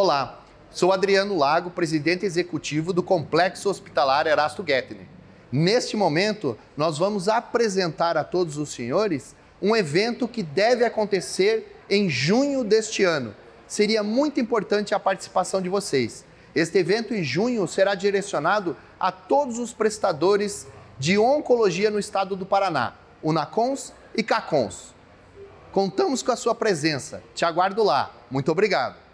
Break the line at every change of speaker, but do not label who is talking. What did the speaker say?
Olá, sou Adriano Lago, presidente executivo do Complexo Hospitalar Erasto Getner. Neste momento, nós vamos apresentar a todos os senhores um evento que deve acontecer em junho deste ano. Seria muito importante a participação de vocês. Este evento em junho será direcionado a todos os prestadores de oncologia no estado do Paraná, Unacons e Cacons. Contamos com a sua presença. Te aguardo lá. Muito obrigado.